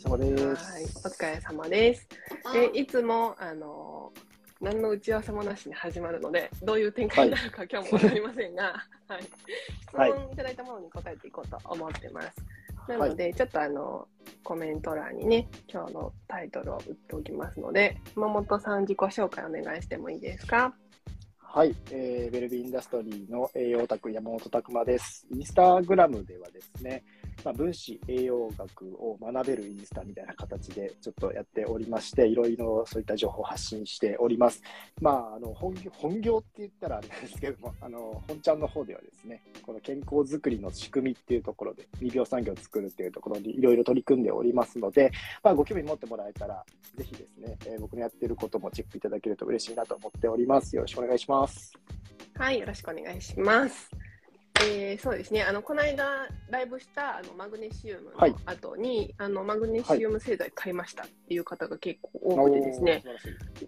れ様です。はい、お疲れ様です。で、いつも、あの、何の打ち合わせもなしに始まるので、どういう展開になるか、今日もわかりませんが、はい。質はい問いただいたものに答えていこうと思ってます。なので、ちょっとあの、コメント欄にね、今日のタイトルを打っておきますので、熊本さん自己紹介お願いしてもいいですか？はい、えー、ベルビーインダストリーの栄養オタク山本拓馬です。インスタグラムではですね、まあ、分子栄養学を学べるインスタみたいな形でちょっとやっておりまして、いろいろそういった情報を発信しております。まあ、あの本業本業って言ったらあれですけども、あの本ちゃんの方ではですね、この健康づくりの仕組みっていうところで、未病産業を作るっていうところにいろいろ取り組んでおりますので、まあ、ご興味持ってもらえたら、ぜひですね、えー僕のやってることもチェックいただけると嬉しいなと思っております。よろしくお願いします。はい、よろしくお願いします。えーそうですね、あのこの間ライブしたあのマグネシウムはいの後に、あのマグネシウム製剤買いましたっていう方が結構多くてですね。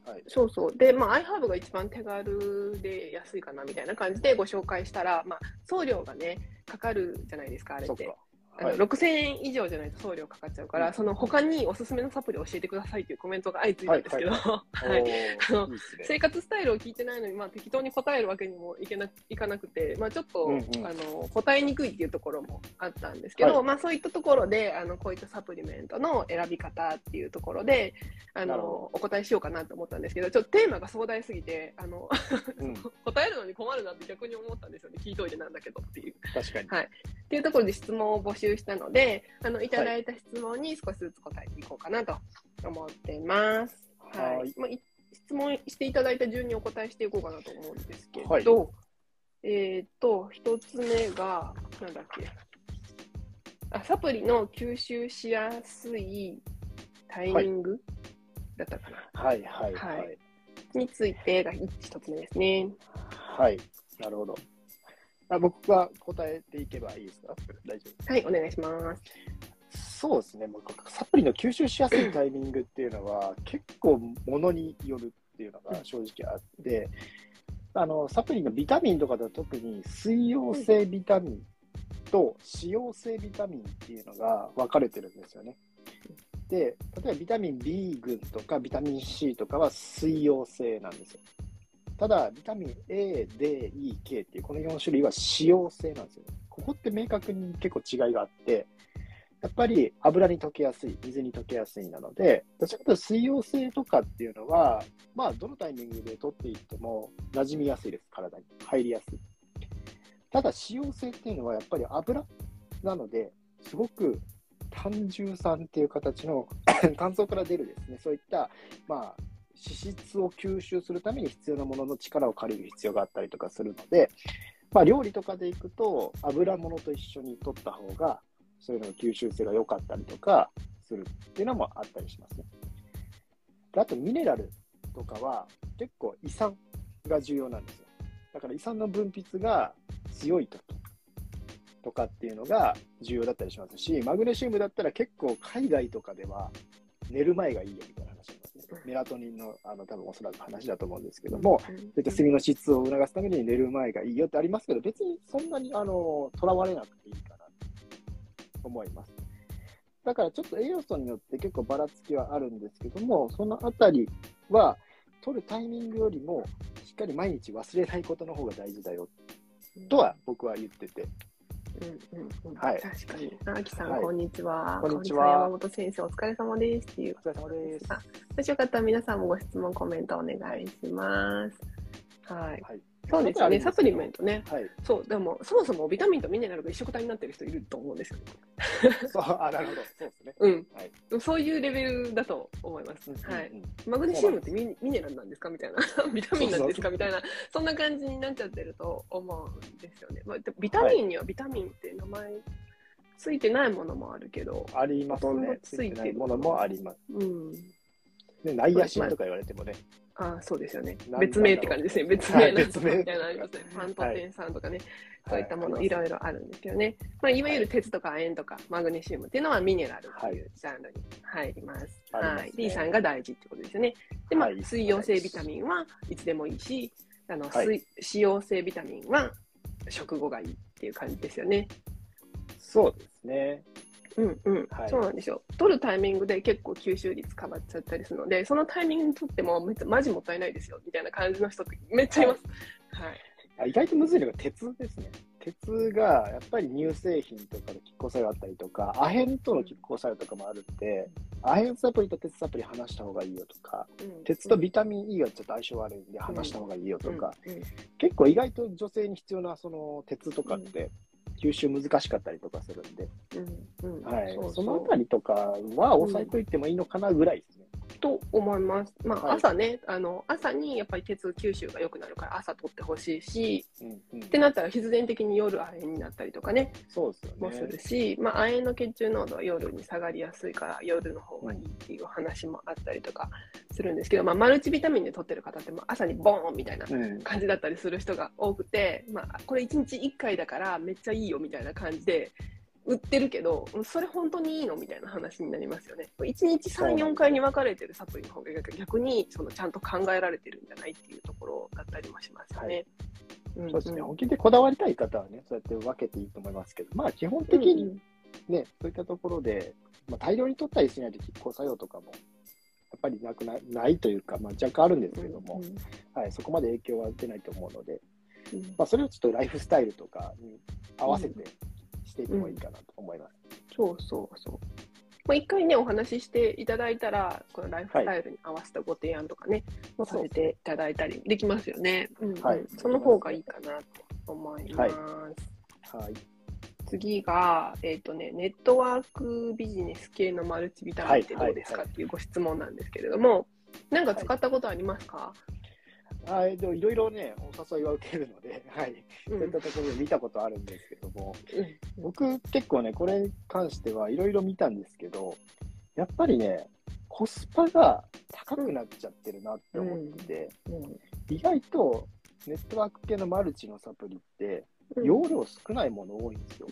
はい。そうそう。で、まあ、iHerb が一番手軽で安いかなみたいな感じでご紹介したら、まあ、送料がね、かかるじゃないですか、あれってはい。6000円以上じゃないと送料かかっちゃうから、うんその他におすすめのサプリ教えてくださいっていうコメントが相次いだんですけど、は はいい。あの。生活スタイルを聞いてないのに、まあ、適当に答えるわけにもいけないかなくて、まあ、ちょっと、うんうんあの答えにくいっていうところもあったんですけど、はいまあ、そういったところであのこういったサプリメントの選び方っていうところであのお答えしようかなと思ったんですけどちょっとテーマが壮大すぎてあのうん、答えるのに困るなって逆に思ったんですよね聞いといてなんだけどっていう。確かに。はいっていうところで質問を募集したのであのいただいた質問に少しずつ答えていこうかなと思ってます。はいはいま質問していただいた順にお答えしていこうかなと思うんですけど、はいえっ、と、一つ目が、なんだっけあ、サプリの吸収しやすいタイミング、だったかなはいはいははいい。についてが一つ目ですね。はい。なるほど。あ僕が答えていけばいいですか？大丈夫はい、お願いします。そうですね、もうサプリの吸収しやすいタイミングっていうのは、結構ものによるっていうのが正直あって、あのサプリのビタミンとかだと特に水溶性ビタミンと脂溶性ビタミンっていうのが分かれてるんですよね。で、例えばビタミン B 群とかビタミン C とかは水溶性なんですよ。ただ、ビタミン A、D、E、K っていうこの4種類は脂溶性なんですよね。ここって明確に結構違いがあって、やっぱり油に溶けやすい、水に溶けやすいなので、どちらかというと水溶性とかっていうのは、まあ、どのタイミングで取っていっても馴染みやすいです、体に。入りやすい。ただ、脂溶性っていうのはやっぱり油なので、すごく単重酸っていう形の 乾燥から出るですね、そういった、まあ、脂質を吸収するために必要なものの力を借りる必要があったりとかするので、まあ、料理とかでいくと、油物と一緒に取った方が、そういうのの吸収性が良かったりとかするっていうのもあったりしますね。であと、ミネラルとかは結構胃酸が重要なんですよ。だから胃酸の分泌が強い時とかっていうのが重要だったりしますし、マグネシウムだったら結構海外とかでは寝る前がいいよみたいな。メラトニンのあの多分おそらく話だと思うんですけども、そういった睡眠の質を促すために寝る前がいいよってありますけど、別にそんなにあのとらわれなくていいかなと思います。だからちょっと栄養素によって結構ばらつきはあるんですけども、そのあたりは取るタイミングよりもしっかり毎日忘れないことの方が大事だよとは僕は言ってて、うんうんうんはい確かに。あきさん、はいこんにちは。こんにちは山本先生、お疲れ様ですっていうお疲れ様です。あもしよかったら皆さんもご質問、コメントお願いします。はい。はい、そうですよね、サプリメントね。はい、そう、でも、そもそもビタミンとミネラルが一緒くたになってる人いると思うんですよ。そうあなるほど、そうですね。うん。はいそういうレベルだと思います。はい。マグネシウムってミミネラルなんですか？みたいな。ビタミンなんですか？みたいな。そんな感じになっちゃってると思うんですよね。まあ、でビタミンにはビタミンって名前ついてないものもあるけど、ありますね。ついてるついてないものもあります。うん。ね、ナイアシンとか言われてもね、あそうですよね。別名って感じですね。別はい名なん別名みたいなのありますね。ファ ントテン酸とかね、そういったものはいいろいろあるんですけどね。まあ、いわゆる鉄とか塩とかマグネシウムっていうのはミネラルっていうジャンルに入ります。はい。D さんが大事ってことですよね。で、まあはい、水溶性ビタミンはいつでもいいし、あの、はい水脂溶性ビタミンは食後がいいっていう感じですよね。そうですね。うんうん、はいそうなんですよ。取るタイミングで結構吸収率変わっちゃったりするので、そのタイミングにとってもめっちゃマジもったいないですよみたいな感じの人ってめっちゃいます。はい。あ意外とむずいのが鉄ですね。鉄がやっぱり乳製品とかの拮抗作用あったりとか、アヘンとの拮抗作用とかもあるんで、アヘンサプリと鉄サプリ離した方がいいよとか、うん鉄とビタミン E がちょっと相性悪いんで離した方がいいよとか、うんうん結構意外と女性に必要なその鉄とかって吸収難しかったりとかするんで、うんうん。はい、そのあたりとかは抑えといてもいいのかなぐらいですね。と思います。まあ、はい朝ね、あの朝にやっぱり鉄吸収が良くなるから朝取ってほしいし、うんうんってなったら必然的に夜亜鉛になったりとかね、そうですよもするね。し、まあ、亜鉛の血中濃度は夜に下がりやすいから夜の方がいいっていう話もあったりとかするんですけど、まあ、マルチビタミンで取ってる方って朝にボーンみたいなうん感じだったりする人が多くて、まあ、これ1日1回だからめっちゃいいよみたいな感じで売ってるけどそれ本当にいいの？みたいな話になりますよね。1日34回に分かれてるサプリの方が逆にそのちゃんと考えられてるんじゃないっていうところだったりもしますよね。はい。うんそうですね。本気でこだわりたい方はね、そうやって分けていいと思いますけど、まあ基本的にね、そういったところで、まあ、大量に取ったりしないと拮抗作用とかも、やっぱりなくなないというか、まあ、若干あるんですけども、はい、そこまで影響は出ないと思うので、うん。まあ、それをちょっとライフスタイルとかに合わせてしていいいかなと思います。そうそうそう。まあ、一回ね、お話ししていただいたら、このライフスタイルに合わせたご提案とかね、もさせていただいたりできますよね。うんうんはいその方がいいかなと思います。はいはい。次が、えっ、とね、ネットワークビジネス系のマルチビタミンってどうですか？はいはいっていうご質問なんですけれども、なんか使ったことありますか、はい、でもいろいろね、お誘いは受けるので、はい、うん。そういったところで見たことあるんですけども、うん。僕結構ね、これに関してはいろいろ見たんですけど、やっぱりね、コスパが高くなっちゃってるなって思ってて、意外とネットワーク系のマルチのサプリって、うん。容量少ないもの多いんですよ。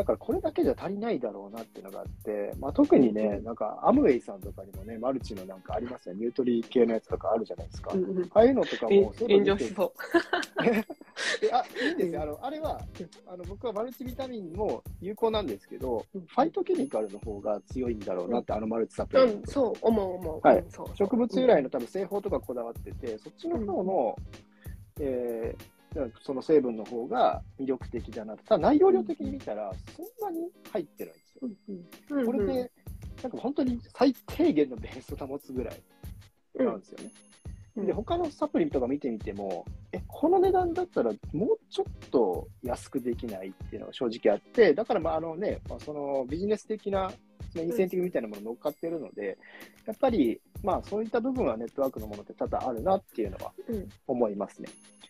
うんうんだからこれだけじゃ足りないだろうなっていうのがあって、まあ、特にね、なんかアムウェイさんとかにもね、マルチのなんかありますよ、ニュートリ系のやつとかあるじゃないですか。うんうん。ああいうのとかえも、そういうの見炎上してそう。であいいんですよ、あのあれはあの僕はマルチビタミンも有効なんですけど、うん。ファイトケミカルの方が強いんだろうなって、あのマルチサプリメント。うん、そう、思う思う。はい。植物由来の多分製法とかこだわってて、そっちの方の、えーその成分の方が魅力的だなと。ただ内容量的に見たら、そんなに入ってないんですよ。うんこれで、なんか本当に最低限のベースを保つぐらいなんですよね。うんで、他のサプリとか見てみても、え、この値段だったらもうちょっと安くできないっていうのが正直あって、だからまああのね、まあ、そのビジネス的なそのインセンティブみたいなもの乗っかってるので、やっぱりまあそういった部分はネットワークのものって多々あるなっていうのはうん思いますね。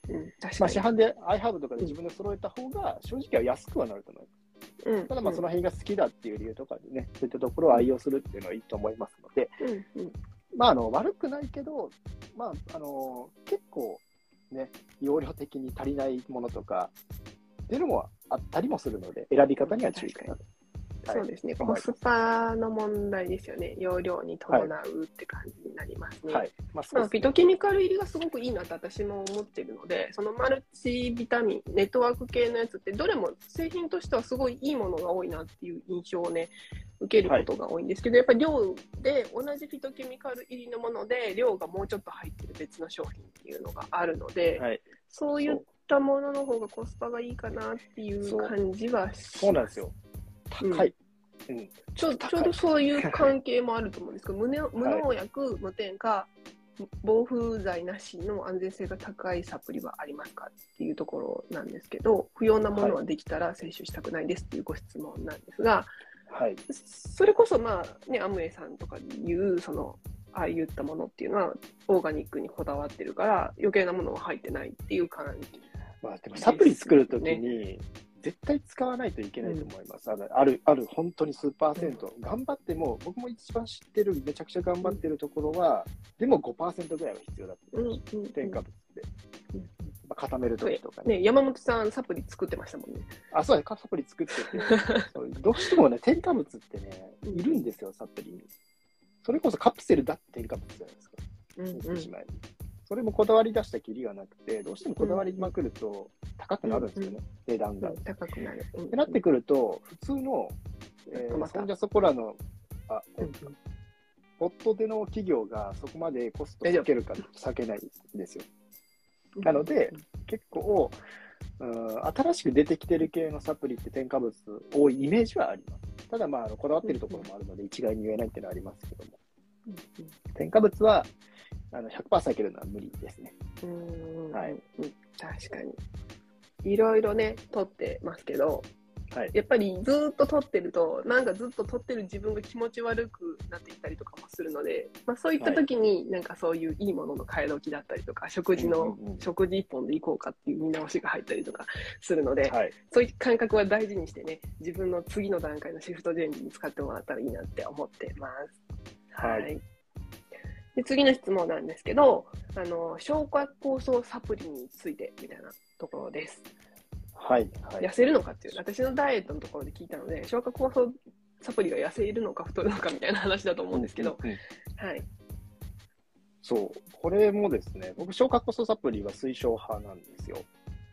うん、確まあ、市。販で iHub とかで自分で揃えた方が正直は安くはなると思います。うんただまあその辺が好きだっていう理由とかでね、そういったところを愛用するっていうのはいいと思いますので、うんうんまああの悪くないけど、まああの結構ね、容量的に足りないものとかっていうのもあったりもするので、選び方には注意かなと。そうですね、コスパの問題ですよね、容量に伴うって感じになりますね。はい。まフィトケミカル入りがすごくいいなって私も思ってるので、そのマルチビタミン、ネットワーク系のやつって、どれも製品としてはすごいいいものが多いなっていう印象をね、受けることが多いんですけど、やっぱり量で同じフィトケミカル入りのもので、量がもうちょっと入ってる別の商品っていうのがあるので、はい。そういったものの方がコスパがいいかなっていう感じはします。そうなんですよ。高い。うん。ちょちょうどそういう関係もあると思うんですけど、無農無農薬、無添加、防風剤なしの安全性が高いサプリはありますかっていうところなんですけど、不要なものはできたら摂取したくないですっていうご質問なんですが、はい。それこそ、まあね、アムウェイさんとかで言う、その、ああいったものっていうのは、オーガニックにこだわってるから、余計なものは入ってないっていう感じ。まあ、でもサプリ作るときに、絶対使わないといけないと思います。あのある、ある、本当に数パーセント、頑張っても、僕も一番知ってる、めちゃくちゃ頑張ってるところは、でも5%ぐらいは必要だってうんうんうん添加物って。うんまあ、固めるときとかね。ね、山本さん、サプリ作ってましたもんね。あ、そうです。サプリ作ってて、どうしてもね、添加物ってね、いるんですよ、サプリに。それこそカプセルだって添加物じゃないですか。うんうんしまえばそれもこだわり出したきりがなくて、どうしてもこだわりまくると高くなるんですよね、値段が。っ高くなる。てなってくると、普通の、えー、そんじゃそこらの、あ、ポットでの企業がそこまでコスト避けるか避けないんですよ。なので、結構、うん、新しく出てきてる系のサプリって添加物多いイメージはあります。ただ、まあ、こだわってるところもあるので、一概に言えないっていうのはありますけども、うん。添加物はあの100%避けるのは無理ですね。うんうんはいうん確かに。いろいろね、取ってますけど、はい。やっぱりずーっと取ってると、なんかずっと取ってる自分が気持ち悪くなっていったりとかもするので、まあ、そういった時に、なんかそういういいものの替え時だったりとか、食事の、うんうんうん食事一本でいこうかっていう見直しが入ったりとかするので、はい。そういう感覚は大事にしてね、自分の次の段階のシフトチェンジに使ってもらったらいいなって思ってます。はいで次の質問なんですけど、あの消化酵素サプリについてみたいなところです。はい。はい痩せるのかっていう、私のダイエットのところで聞いたので、消化酵素サプリが痩せるのか太るのかみたいな話だと思うんですけど、うんうんはい。そう。これもですね、僕、消化酵素サプリは推奨派なんですよ。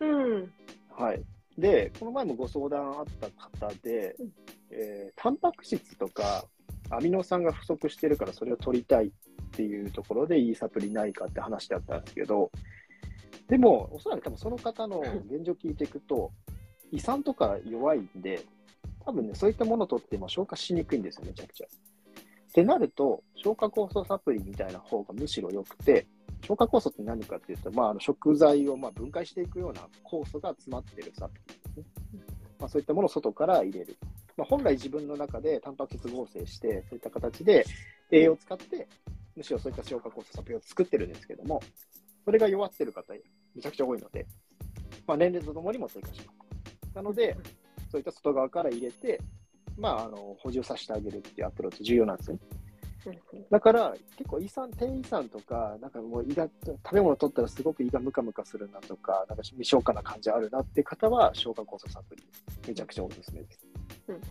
うん。はい。で、この前もご相談あった方で、うんえータンパク質とかアミノ酸が不足してるからそれを取りたいっていうところでいいサプリないかって話だったんですけど、でも、おそらく多分その方の現状聞いていくと、胃酸とか弱いんで、多分ね、そういったものを取っても消化しにくいんですよ、めちゃくちゃ。ってなると、消化酵素サプリみたいな方がむしろ良くて、消化酵素って何かっていうと、まあ、あの食材をまあ分解していくような酵素が詰まってるサプリですね。まあ、そういったものを外から入れる。まあ、本来自分の中でタンパク質合成して、そういった形で栄養を使って、むしろそういった消化酵素サプリを作ってるんですけども、それが弱ってる方、めちゃくちゃ多いので、まあ、年齢とともにも低下します。なので、そういった外側から入れて、まあ、あの補充させてあげるっていうアプローチ重要なんですね。だから、結構胃酸、低胃酸とか、なんかもう胃が、食べ物取ったらすごく胃がムカムカするなとか、なんか未消化な感じあるなっていう方は、消化酵素サプリ、めちゃくちゃおすすめです。うんうん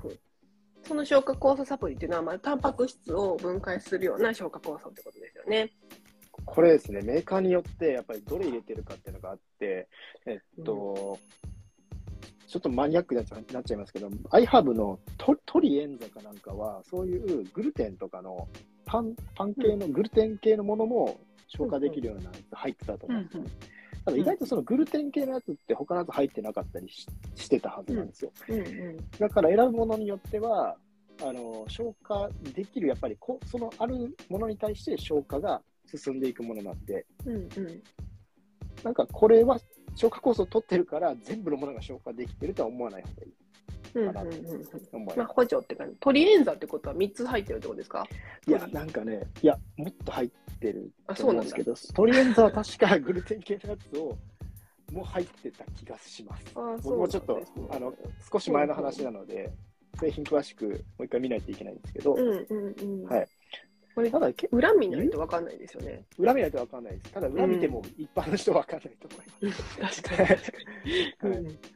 その消化酵素サプリっていうのは、まあ、タンパク質を分解するような消化酵素ってことですよね。これですね、メーカーによって、やっぱりどれ入れてるかっていうのがあって、えっと、ちょっとマニアックになっちゃなっちゃいますけど、アイハーブのトトリエンザかなんかは、そういうグルテンとかのパンパン系の、グルテン系のものも消化できるような入ってたと思うんですよね。ただ意外とそのグルテン系のやつって他のやつ入ってなかったりししてたはずなんですよ。うんうん。だから選ぶものによっては、あの消化できる、やっぱりこそのあるものに対して消化が進んでいくものなんで、うんうん。なんかこれは消化酵素を取ってるから全部のものが消化できてるとは思わない方がいいうんうんうんまあ、ま補助って感じ。トリエンザってことは3つ入ってるってことですか？す。いや、なんかね、いや、もっと入ってるあと思うんですけど、とりあえずは確かグルテン系のやつをもう入ってた気がします。あ僕もちょっと、あの少し前の話なので、製品詳しくもう一回見ないといけないんですけど、うんうんうん。はい。これ、ただ、け裏見ないと分かんないですよね。裏見ないと分かんないです。ただ、裏見ても一般の人は分かんないと思います。確かに確かに。はいうん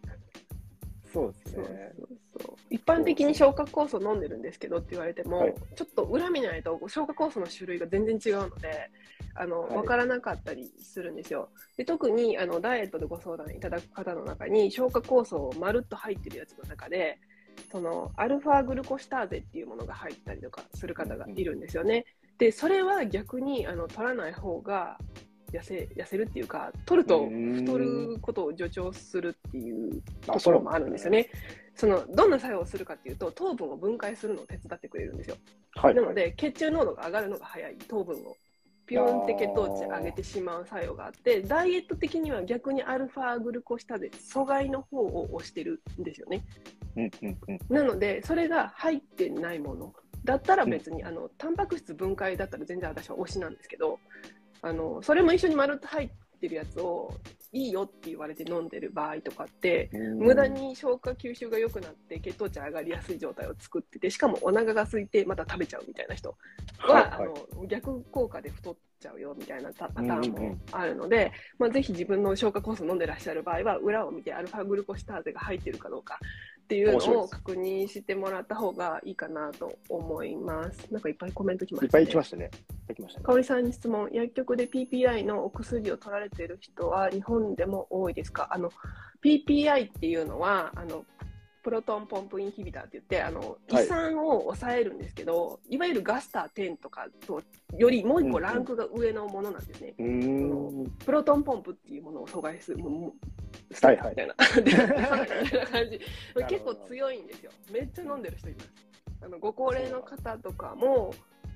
そうですそうね。そうそう一般的に消化酵素飲んでるんですけどって言われても、はいちょっと裏見ないと消化酵素の種類が全然違うのであの、はい分からなかったりするんですよで特にあのダイエットでご相談いただく方の中に消化酵素をまるっと入ってるやつの中でそのアルファグルコシターゼっていうものが入ったりとかする方がいるんですよね。でそれは逆にあの取らない方が痩せ痩せるっていうか取ると太ることを助長するっていうところもあるんですよね。そのどんな作用をするかっていうと糖分を分解するのを手伝ってくれるんですよ。はい。なので血中濃度が上がるのが早い糖分をピューンって血糖値上げてしまう作用があってダイエット的には逆にアルファグルコシタゼ阻害の方を押してるんですよね。うんうんうん。なのでそれが入ってないものだったら別に、あのタンパク質分解だったら全然私は推しなんですけどあのそれも一緒にまるっと入ってるやつをいいよって言われて飲んでる場合とかって無駄に消化吸収が良くなって血糖値上がりやすい状態を作っててしかもお腹が空いてまた食べちゃうみたいな人は、はいはい。あの逆効果で太っちゃうよみたいなパパターンもあるので、まあ、ぜひ自分の消化酵素飲んでらっしゃる場合は裏を見てアルファグルコシターゼが入ってるかどうかっっていうのを確認してもらった方がいいかなと思います。なんかいっぱいコメント来ましたね。いっぱい来ましたね。いましたね。かおりさんに質問、薬局で PPI のお薬を取られている人は日本でも多いですか？あの ?PPI っていうのはあのプロトンポンプインヒビターって言ってあのはい。胃酸を抑えるんですけど、い、わゆるガスター10とかとよりもう一個ランクが上のものなんですね。うーん。プロトンポンプっていうものを阻害する、もうもうはいはい。みたいな、みたいな感じ。結構強いんですよ。めっちゃ飲んでる人います。あのご高齢の方とかも、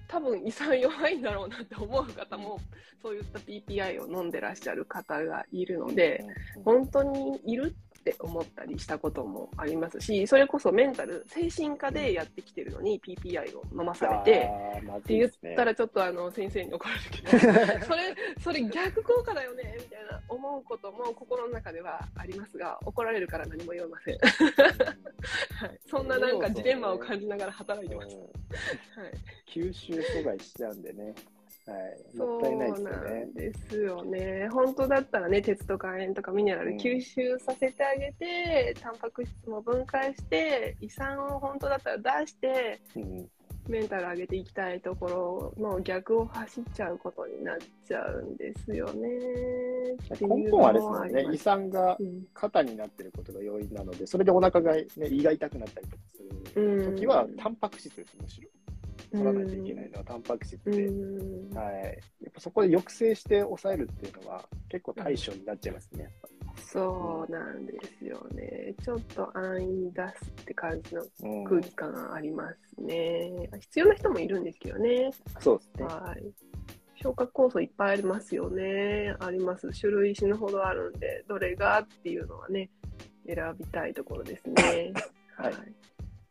多分胃酸弱いんだろうなって思う方も、そういった PPI を飲んでらっしゃる方がいるので、本当にいるって思ったりしたこともありますし、それこそメンタル、精神科でやってきてるのに PPI を飲まされて、あーまずって言ったらちょっとあの先生に怒られるけど それそれ逆効果だよねみたいな思うことも心の中ではありますが怒られるから何も言えません、はい、そんななんかジレンマを感じながら働いてます、うんはい、吸収阻害しちゃうんでね。はい。そもったいないでうなすよねん。ですよね本当だったらね鉄とか亜鉛とかミネラルうん吸収させてあげて、タンパク質も分解して胃酸を本当だったら出してうんメンタル上げていきたいところの逆を走っちゃうことになっちゃうんですよね。根本はあれですのよね。胃酸がうん肩になってることが要因なので、それでお腹が、ね、胃が痛くなったりとかする時は、タンパク質です、むしろ。取らないといけないのはタンパク質うで、んはい。やっぱそこで抑制して抑えるっていうのは、結構対処になっちゃいますね。そうなんですよね。ちょっと安易出すって感じのうん空気感がありますね。必要な人もいるんですけどね。そうですね。はい。消化酵素いっぱいありますよね。あります。種類死ぬほどあるんで、どれがっていうのはね、選びたいところですね。はいで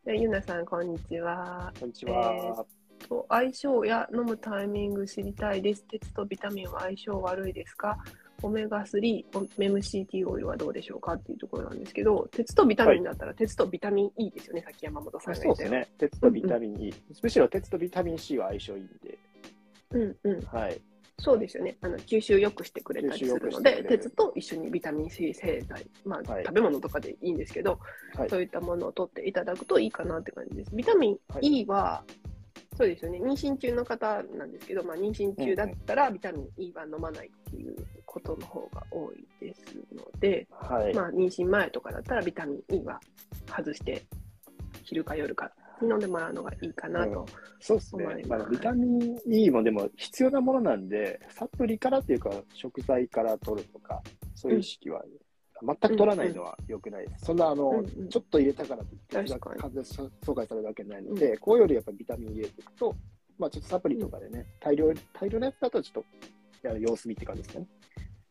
ゆなさん、こんにちは。こんにちは。と相性や飲むタイミング知りたいです。鉄とビタミンは相性悪いですか？オメガ3、メム CT オイルはどうでしょうかっていうところなんですけど、鉄とビタミンだったら、鉄とビタミン E ですよね、さっき山本さんが言ったうですね。鉄とビタミン E。むしろ鉄とビタミン C は相性いいんで、うんうん。はい。そうですよね。あの吸収良くしてくれたりするので、鉄と一緒にビタミン C 製剤、まあ、はい食べ物とかでいいんですけど、はいそういったものを取っていただくといいかなって感じです。ビタミン E は、そうですよね、妊娠中の方なんですけど、まあ、妊娠中だったらビタミン E は飲まないっていうことの方が多いですので、はい。まあ、妊娠前とかだったらビタミン E は外して、昼か夜かに飲んでもらうのがいいかなと。そうですね。まあ、ビタミン E もでも必要なものなんで、サプリからっていうか、食材から取るとか、そういう意識は、全く取らないのは良くないです。そんな、あの、うんうんちょっと入れたからといって、完全阻害されるわけないので、こういうよりやっぱりビタミン入れていくと、まあちょっとサプリとかでね、大量、大量のやつだとちょっと、や様子見って感じですね。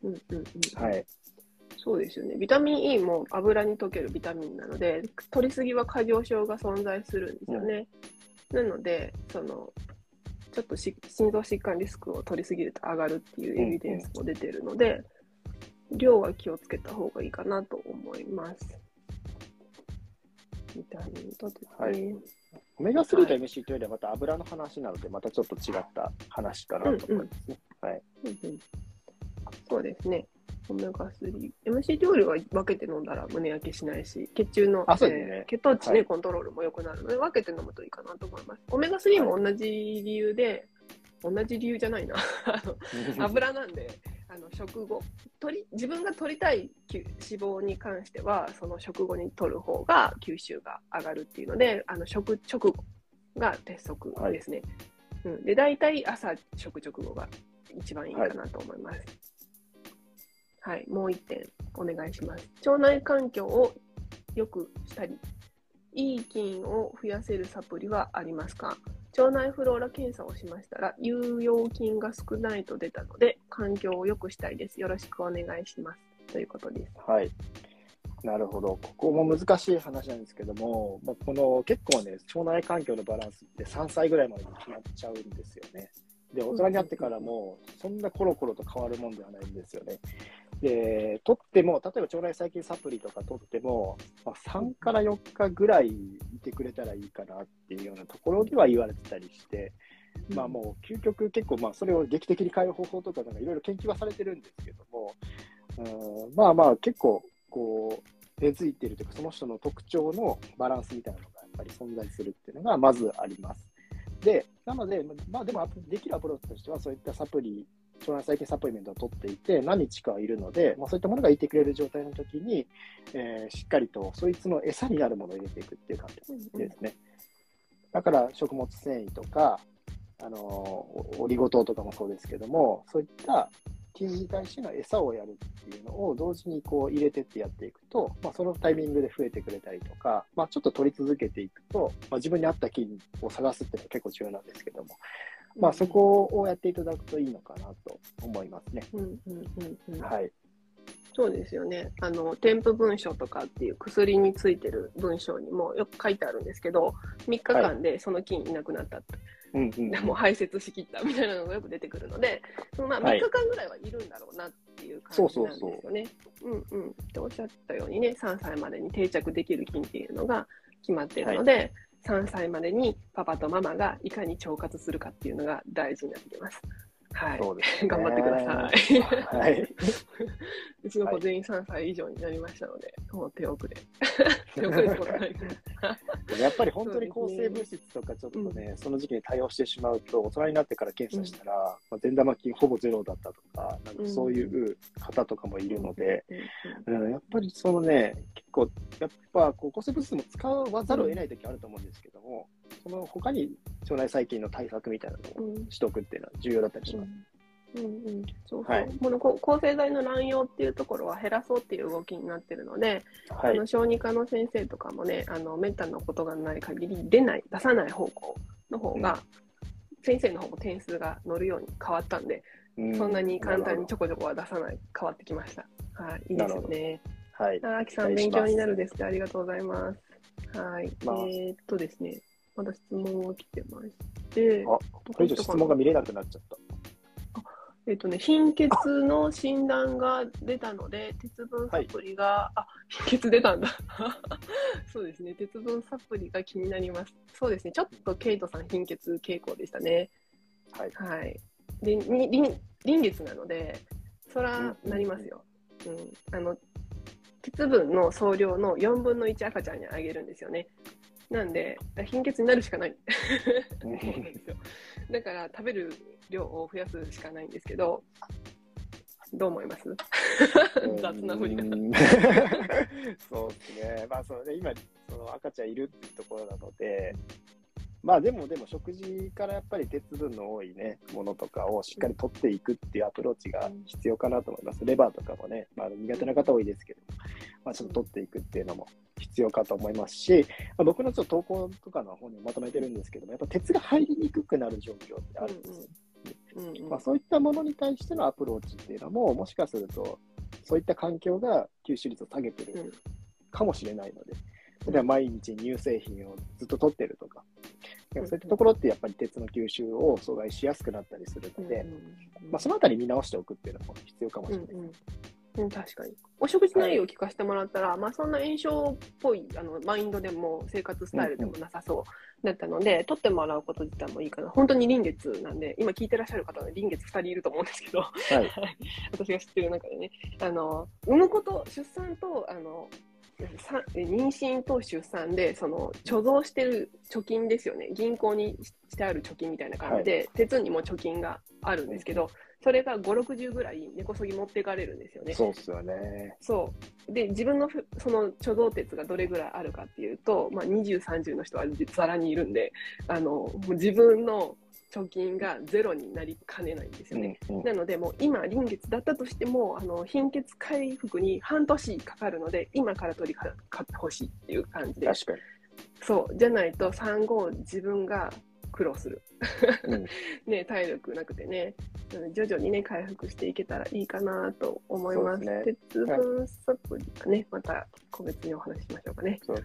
うんうんうんうんはい。そうですよね。ビタミン E も油に溶けるビタミンなので、取りすぎは過剰症が存在するんですよね。なので、その、ちょっとし心臓疾患リスクを取りすぎると上がるっていうエビデンスも出てるので、量は気をつけた方がいいかなと思います。ビタミンとですね。はいオメガ3と MC というよりはまた油の話なので、またちょっと違った話かなと思いますね。はい。うんうんそうですね。オメガ3。MC 料理は分けて飲んだら胸焼けしないし、血中の、ねえー血糖値ね、はいコントロールも良くなるので、分けて飲むといいかなと思います。オメガ3も同じ理由で、同じ理由じゃないな。あの 油なんで、あの食後取り、自分が取りたい吸脂肪に関しては、その食後に取る方が吸収が上がるっていうので、あの食直後が鉄則ですね。うん、で、大体朝食直後が一番いいかなと思います。はい、もう一点お願いします。腸内環境を良くしたり、いい菌を増やせるサプリはありますか？腸内フローラ検査をしましたら、有用菌が少ないと出たので、環境を良くしたいです。よろしくお願いします。ということです。はい。なるほど。ここも難しい話なんですけども、まあ、この結構ね、腸内環境のバランスって3歳ぐらいまでに決まっちゃうんですよね。で、大人になってからも、そんなコロコロと変わるもんではないんですよね。で、取っても、例えば腸内細菌サプリとか取っても、まあ、3から4日ぐらいいてくれたらいいかなっていうようなところでは言われてたりして、まあもう究極結構まあそれを劇的に変える方法とかなんかいろいろ研究はされてるんですけども、うん、まあまあ結構こう根付いているというか、その人の特徴のバランスみたいなのがやっぱり存在するっていうのがまずあります。で、なので、まあでもできるアプローチとしては、そういったサプリ、腸内細菌サプリメントを取っていて、何日かはいるので、まあ、そういったものがいてくれる状態の時に、えーしっかりとそいつの餌になるものを入れていくっていう感じですね。だから食物繊維とか、あのーオリゴ糖とかもそうですけども、そういった菌に対しての餌をやるっていうのを同時にこう入れてってやっていくと、まあ、そのタイミングで増えてくれたりとか、まあ、ちょっと取り続けていくと、まあ、自分に合った菌を探すっていうのは結構重要なんですけども、まあ、そこをやっていただくといいのかなと思いますね。うんうんうんうんはい。そうですよね。あの、添付文書とかっていう薬についてる文章にもよく書いてあるんですけど、3日間でその菌いなくなったって、うんうんでもう排泄しきったみたいなのがよく出てくるので、そのまあ3はい日間ぐらいはいるんだろうなっていう感じなんですよね。うんうん。っておっしゃったようにね、3歳までに定着できる菌っていうのが決まっているので、3歳までにパパとママがいかに腸活するかっていうのが大事になってきます。はい。そうですね頑張ってください。はい。うちの子全員3歳以上になりましたので、もう手遅れ。手遅れってことないけど。やっぱり本当に抗生物質とかちょっとね、その時期に対応してしまうと、大人になってから検査したら、まあ、善玉菌ほぼゼロだったとか、なんかそういう方とかもいるので、うん、やっぱりそのね、結構、やっぱこう抗生物質も使わざるを得ない時あると思うんですけども、その他に腸内細菌の対策みたいなのをうん。しとくっていうのは重要だったりします。うんうん、そうそう、はいこのこ抗生剤の乱用っていうところは減らそうっていう動きになってるので、はいあの。小児科の先生とかもね、あのめったなことがない限り出ない、出さない方向の方が、先生の方も点数が乗るように変わったんで、うそんなに簡単にちょょこちょこは出さない、変わってきました。はい、いいですよね。はい。ああきさん、勉強になるですってありがとうございます。はい。まあえーっとですね、まだ質問が来てまして、あ、これ以上質問が見れなくなっちゃった。えっとね、貧血の診断が出たので、鉄分サプリが、あ、貧血出たんだ。そうですね、鉄分サプリが気になります。そうですね、ちょっとケイトさん貧血傾向でしたね。はい。はい。で、に臨臨月なので、そらうんなりますよ。うん。あの、鉄分の総量の4分の1赤ちゃんにあげるんですよね。なんで、貧血になるしかない。そう なんですよ。だから食べる量を増やすしかないんですけど、どう思います？雑なふりがう。ん そうですね。まあそうね、今、その赤ちゃんいるっていうところなので、まあでも、でも食事からやっぱり鉄分の多いね、ものとかをしっかり取っていくっていうアプローチが必要かなと思います。レバーとかもね、まあ苦手な方多いですけど、まあちょっと取っていくっていうのも必要かと思いますし、まあ、僕のちょっと投稿とかの方にまとめてるんですけども、やっぱ鉄が入りにくくなる状況ってあるんですよ。うんうんまあ、そういったものに対してのアプローチっていうのも、もしかすると、そういった環境が吸収率を下げてるかもしれないので、例えば毎日乳製品をずっと取ってるとか、うんそういったところってやっぱり鉄の吸収を阻害しやすくなったりするので、まあ、そのあたり見直しておくっていうのも必要かもしれない。うんうんうん、確かに。お食事内容を聞かせてもらったら、まあそんな炎症っぽいあのマインドでも生活スタイルでもなさそうだったので、取ってもらうこと自体もいいかな。本当に臨月なんで、今聞いてらっしゃる方は臨月2人いると思うんですけど、はい。私が知ってる中でね、あの産むこと、出産とあのさ妊娠と出産でその貯蔵してる貯金ですよね、銀行にしてある貯金みたいな感じで、鉄にも貯金があるんですけど、それが5、60ぐらい根こそぎ持っていかれるんですよね。そうっすよね。そうで自分のふその貯蔵鉄がどれぐらいあるかっていうと、まあ、20、30の人はざらにいるんであのもう自分の貯金がゼロになりかねないんですよね。うんうんなので、もう今、臨月だったとしても、あの貧血回復に半年かかるので、今から取りかかってほしいっていう感じで、確かに。そう、じゃないと産後、自分が苦労する。うん。ね、体力なくてね、うん徐々にね、回復していけたらいいかなと思います。すね。鉄分サプリはね、また個別にお話ししましょうかね。結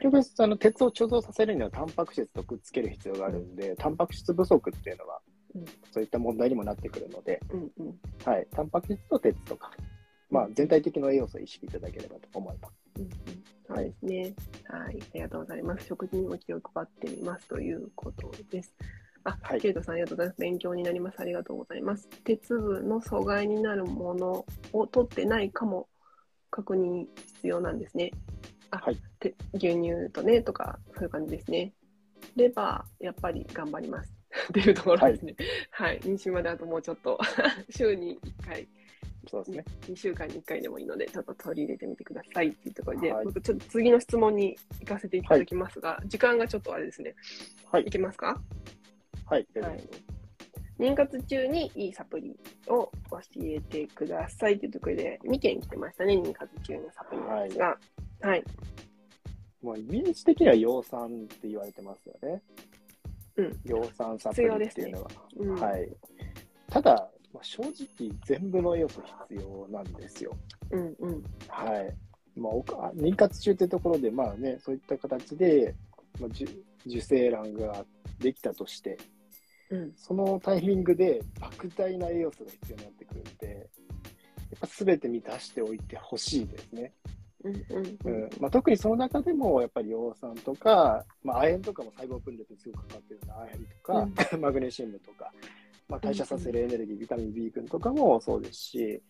局、あの鉄を貯蔵させるにはタンパク質とくっつける必要があるんで、タンパク質不足っていうのはうん、そういった問題にもなってくるので、うん。うんはい、タンパク質と鉄とか、まあ、全体的な栄養素を意識いただければと思います。うんうんそうですね。はい。ありがとうございます。食事にも気を配ってみますということです。あ、はいケイトさんありがとうございます。勉強になります。ありがとうございます。鉄分の阻害になるものを取ってないかも、確認必要なんですね。あ、はいて牛乳とねとか、そういう感じですね。レバー、やっぱり頑張ります。っていうところですね。はい。妊娠まであともうちょっと、週に1回、そうですね。2週間に1回でもいいので、ちょっと取り入れてみてくださいっていうところで、はい僕ちょっと次の質問に行かせていただきますが、時間がちょっとあれですね。はいいけますか？はい。はい妊活中にいいサプリを教えてくださいというところで、2件来てましたね、妊活中のサプリなんですが。はい。もうイメージ的には葉酸って言われてますよね。うん。葉酸サプリっていうのは。うんはい。ただ、まあ、正直全部の栄養素必要なんですよ。うんうん。はい。まあ、妊活中ってところで、まあね、そういった形で、まあ、受受精卵ができたとして、うん。そのタイミングで莫大な栄養素が必要になってくるんで、やっぱ全て満たしておいてほしいですね。うんうんううんんまあ、特にその中でも、やっぱり葉酸とか、まあ、亜鉛とかも細胞分裂にすごく関わってるような亜鉛とか、マグネシウムとか、まあ、代謝させるエネルギー、ビタミン B 群とかもそうですし、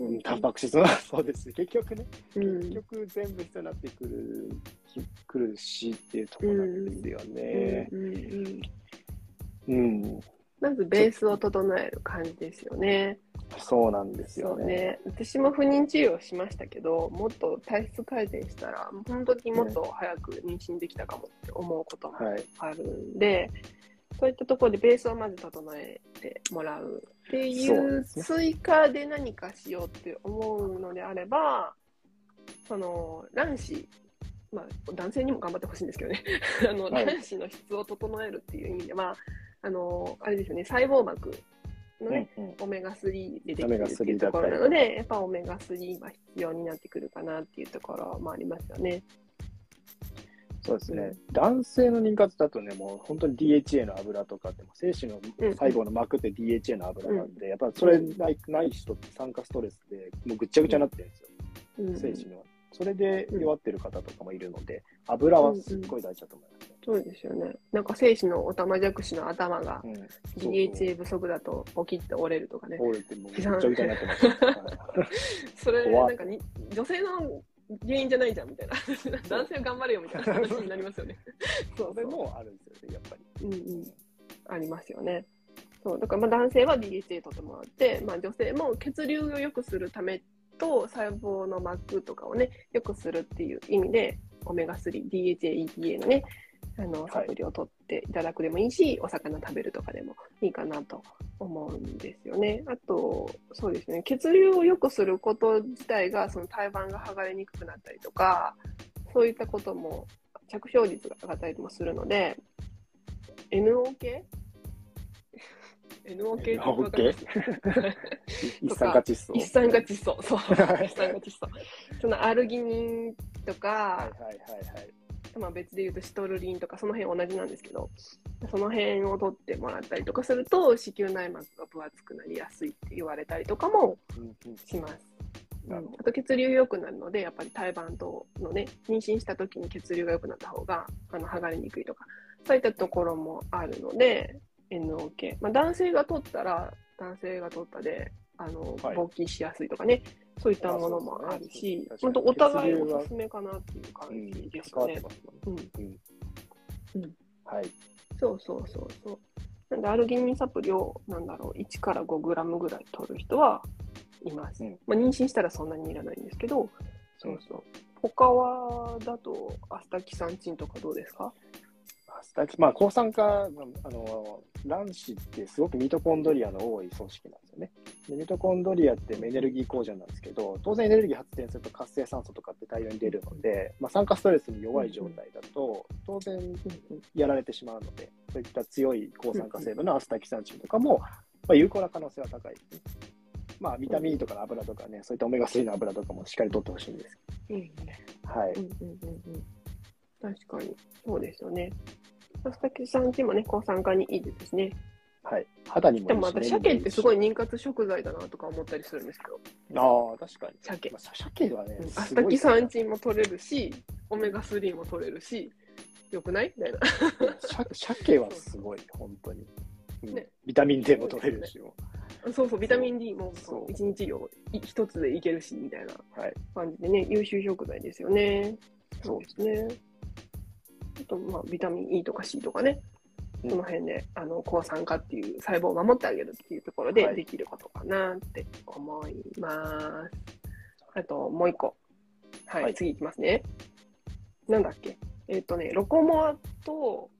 うん、タンパク質もそうですし、結局ね、うん結局全部必要になってくるきくるしっていうところなんですよね。うんまずベースを整える感じですよね。そうなんですよね。ね。私も不妊治療しましたけど、もっと体質改善したら、本当にもっと早く妊娠できたかもって思うこともはい。あるんで、そういったところでベースをまず整えてもらうっていそう追加で何かしようって思うのであれば、その卵子、まあ、男性にも頑張ってほしいんですけどね、あのはい。卵子の質を整えるっていう意味では、あのあれですよね、細胞膜のね、うんうん。オメガ3でできるっていう3だところなので、やっぱオメガ3は必要になってくるかなっていうところもありますよね。そうですね、男性の妊活だとね、もう本当に DHA の油とかって、精子のうん細胞の膜って DHA の油なんで、やっぱそれないない人って酸化ストレスで、もうぐっちゃぐちゃになってるんですよ、うん精子の。それで弱ってる方とかもいるので、油はすっごい大事だと思いますね。そうですよね。なんか精子のオタマジャクシの頭がうん、DHA 不足だと起きって折れるとかね。折れてもうぐっちゃぐちゃになってます。はい それ、怖ないんかに女性の原因じゃないじゃんみたいな。男性頑張れよみたいな話になりますよね。そうそれもあるんですよね、やっぱり。うんうん。ありますよね。そうだからまあ男性は DHA 取ってもらって、まあ、女性も血流を良くするためと細胞の膜とかをね良くするっていう意味でオメガ3、DHA、EPA のねあのはいサプリを取っていただくでもいいし、お魚食べるとかでもいいかなと思うんですよね。あと、そうですね、血流を良くすること自体がその胎盤が剥がれにくくなったりとか、そういったことも着床率が上がったりもするので、NO 系 ?NO 系っかります？一酸化窒素。一酸化窒素。そう。はい一酸化窒素。そのアルギニンとか、はいはいはいはい。まあ、別で言うとシトルリンとかその辺同じなんですけどその辺を取ってもらったりとかすると子宮内膜が分厚くなりやすいって言われたりとかもします。あと血流良くなるのでやっぱり胎盤とのね妊娠した時に血流が良くなった方があの剥がれにくいとかそういったところもあるので NO 系、まあ、男性が取ったら男性が取ったであの、はい勃起しやすいとかねそういったものもあるし本当お互いおすすめかなっていう感うんじですよねうんはい。そうそうそうそう。なんで、アルギニンサプリを、なんだろう、1から5グラムぐらい取る人はいます。うんまあ、妊娠したらそんなにいらないんですけど、そうそう。他は、だと、アスタキサンチンとかどうですか？アスタキまあ、抗酸化、まああの、卵子ってすごくミトコンドリアの多い組織なんですよね。でミトコンドリアってエネルギー工場なんですけど、当然エネルギー発電すると活性酸素とかって大量に出るので、まあ、酸化ストレスに弱い状態だと、当然やられてしまうので、そういった強い抗酸化成分のアスタキサンチンとかも、まあ、有効な可能性は高いですね。まあ、ビタミンとかの油とかね、そういったオメガ3の油とかもしっかり取ってほしいんですうん。はい。うんうんうんうん。確かに、そうですよね。アスタキサンチンもね、抗酸化にいいですしね。はい。肌にもでも、いいし私、鮭ってすごいね妊活食材だなとか思ったりするんですけど、ああ、確かに。鮭まあ鮭はねアスタキサンチンも取れるし、オメガ3も取れるし、よくない？みたいな。鮭鮭はすごい、本当に。うんねビタミン D も取れるし、もそうそう、ビタミン D もそう一日量い一つでいけるし、みたいなはい。感じでね、優秀食材ですよね。そうですね。あと、まあ、ビタミン E とか C とかね、うんその辺で、あの、抗酸化っていう細胞を守ってあげるっていうところではいできることかなって思います。あと、もう一個。はい、はい次いきますね。なんだっけ？えっ、とね、ロコモアと、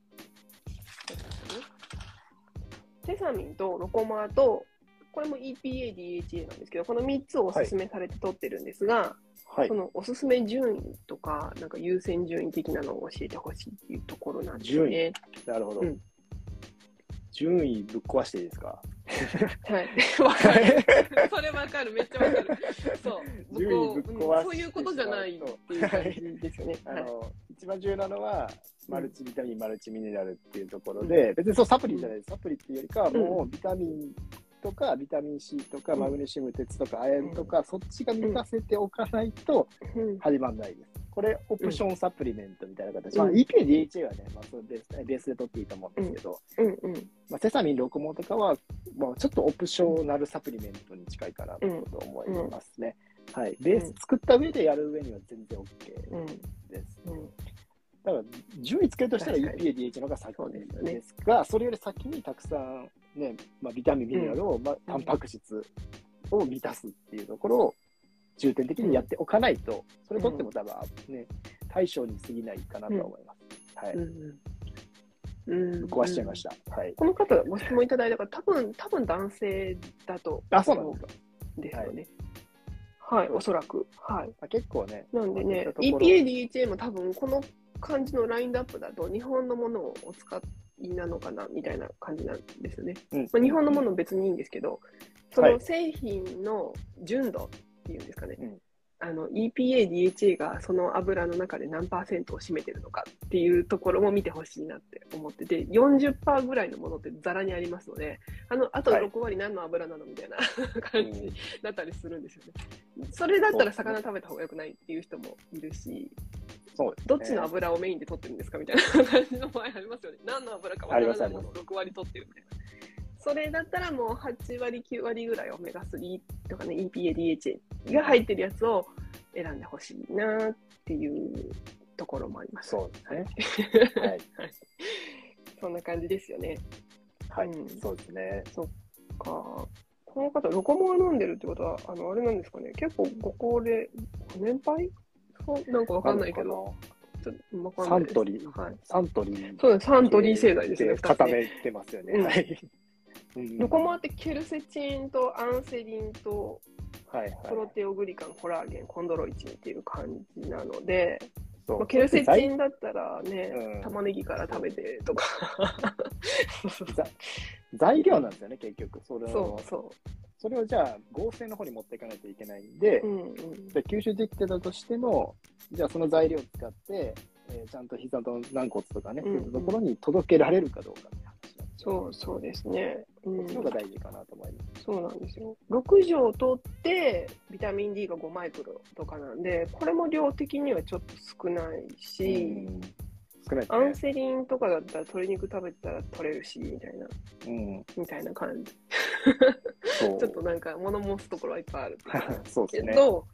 セサミンとロコモアと、これも EPA、DHA なんですけど、この3つをおすすめされて取ってるんですが、はいそ。のおすすめ順位とか、なんか優先順位的なのを教えてほしいっていうところなんですよね。なるほどうん。順位ぶっ壊していいですか？はい。わかる。それわかる。めっちゃわかる。そう。順位ぶっ壊そういうことじゃないっていう感じですよね。はい。あの、一番重要なのは、マルチビタミン、マルチミネラルっていうところで、別にそうサプリじゃないです。サプリっていうよりかは、もうビタミンとか、ビタミン C とか、うんマグネシウム、鉄とか、亜鉛とか、そっちが満たせておかないとうん始まんないです。これ、オプションサプリメントみたいな形。うんまあ、EPA、DHA はね、まあ、それベースベースで取っていいと思うんですけど、うんうん。まあ、セサミン、ロコモとかは、まあ、ちょっとオプショナルサプリメントに近いかなと思いますね。はい。ベース作った上でやる上には全然 OK うんです。うん。だから、順位つけるとしたら EPA、DH の方が先ですが、それより先にたくさん、ねまあ、ビタミン、ミネラルを、まあ、タンパク質を満たすっていうところを重点的にやっておかないと、それとっても多分、ね、対象に過ぎないかなとは思います。はい。うん。壊しちゃいました。はい。この方、ご質問いただいたから、多分、多分男性だと。あ、そうなんですか。ですよね。はい、おそらく。はい。あ結構ね、なんでね、EPA、DHA も多分この感じのラインナップだと日本のものをお使いなのかなみたいな感じなんですよね。うん。まあ、日本のもの別にいいんですけど、そはい。の製品の純度っていうんですかね、うんあの EPA、DHA がその油の中で何パーセントを占めてるのかっていうところも見てほしいなって思ってて、40%ぐらいのものってざらにありますので、あのあとはい6割何の油なのみたいな感じだったりするんですよね。それだったら魚食べた方が良くないっていう人もいるし、そうですねどっちの油をメインで取ってるんですかみたいな感じの場合ありますよね。何の油か分からないものを6割取ってるみたいな。それだったらもう8割、9割ぐらいオメガ3とかね、EPA、DHA が入ってるやつを選んでほしいなっていうところもあります。そうですね。はい。そんな感じですよね。はいうん。そうですね。かこの方、ロコモア飲んでるってことは、あの、あれなんですかね、結構ご高齢、ご年配？そうなんかわかんないけど、ちょっとわかんないですサントリーはい。サントリー。そうです、サントリー製剤ですね、固めてますよね。うんはい。うんロコモアってケルセチンとアンセリンとはいはい。プロテオグリカン、コラーゲン、コンドロイチンっていう感じなので、まあ、ケルセチンだったらね、うん玉ねぎから食べてとか。ざ材料なんですよね、結局。それをそうそそれをじゃあ合成の方に持っていかないといけないんで、う。うんうん。で吸収できてたとしても、じゃあその材料を使って、えーちゃんと膝と軟骨とかね、うんうんところに届けられるかどうかって話そうそうですね。うんそっちの方が大事かなと思います。そうなんですよ。6錠取って、ビタミン D が5マイクロとかなんで、これも量的にはちょっと少ないし、うん少ないアンセリンとかだったら鶏肉食べたら取れるし、みたいな、ね。みたいな感じ。ちょっとなんか物申すところはいっぱいあるそうですね。けど、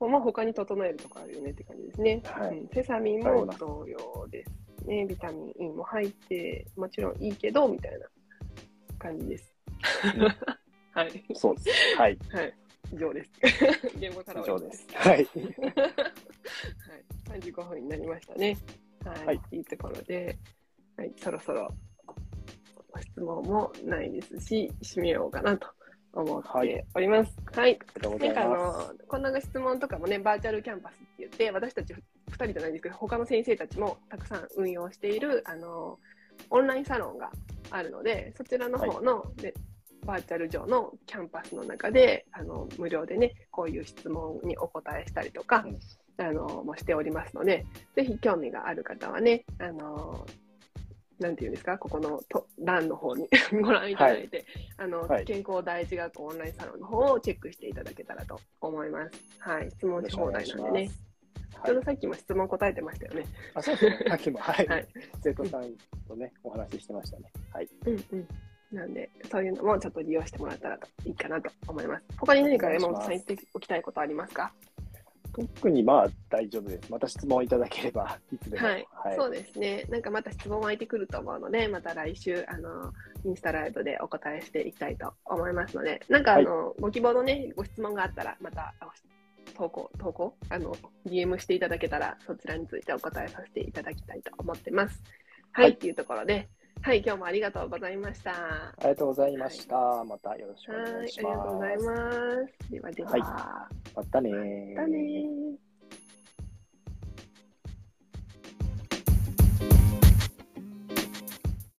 まあ他に整えるとこあるよねって感じですね。はいうんセサミンも同様ですね。ビタミン E も入って、もちろんいいけど、みたいな感じです。はい。そうです。はい。はい。以上です。現場からは以上です。はい。はい。35分になりましたね。はい。はいい、いところで、はい、そろそろご質問もないですし、締めようかなと思っております。はい。ありがとうござないんかあ。の、こんな質問とかもね、バーチャルキャンパスって言って、私たち2人じゃないんですけど、他の先生たちもたくさん運用している、あの、オンラインサロンがあるので、そちらの方の、でバーチャル上のキャンパスの中で、あの、無料でね、こういう質問にお答えしたりとか、うんあの、もしておりますので、ぜひ興味がある方はね、あの、なんていうんですか、ここのと欄の方に ご覧いただいて、あの、はい。健康第一学校オンラインサロンの方をチェックしていただけたらと思います。はい、質問し放題なんでね。ちょうはいど。さっきも質問答えてましたよね。あ、そうですね。さっきも、はいはい。生徒さんとね、お話ししてましたね。はい。うんうん。なんで、そういうのもちょっと利用してもらったらいいかなと思います。他に何か山本さん言っておきたいことありますか？特にまあ大丈夫です。また質問いただければ、いつでも。はい、そうですね。なんかまた質問湧いてくると思うので、また来週、あの、インスタライブでお答えしていきたいと思いますので、なんかあの、ご希望のね、ご質問があったら、また投稿、投稿、あの、DM していただけたら、そちらについてお答えさせていただきたいと思ってます。はい、はい、っていうところで、はい、今日もありがとうございました。ありがとうございました。はい、またよろしくお願いします。ありがとうございます。ではでは。はい、またねまたね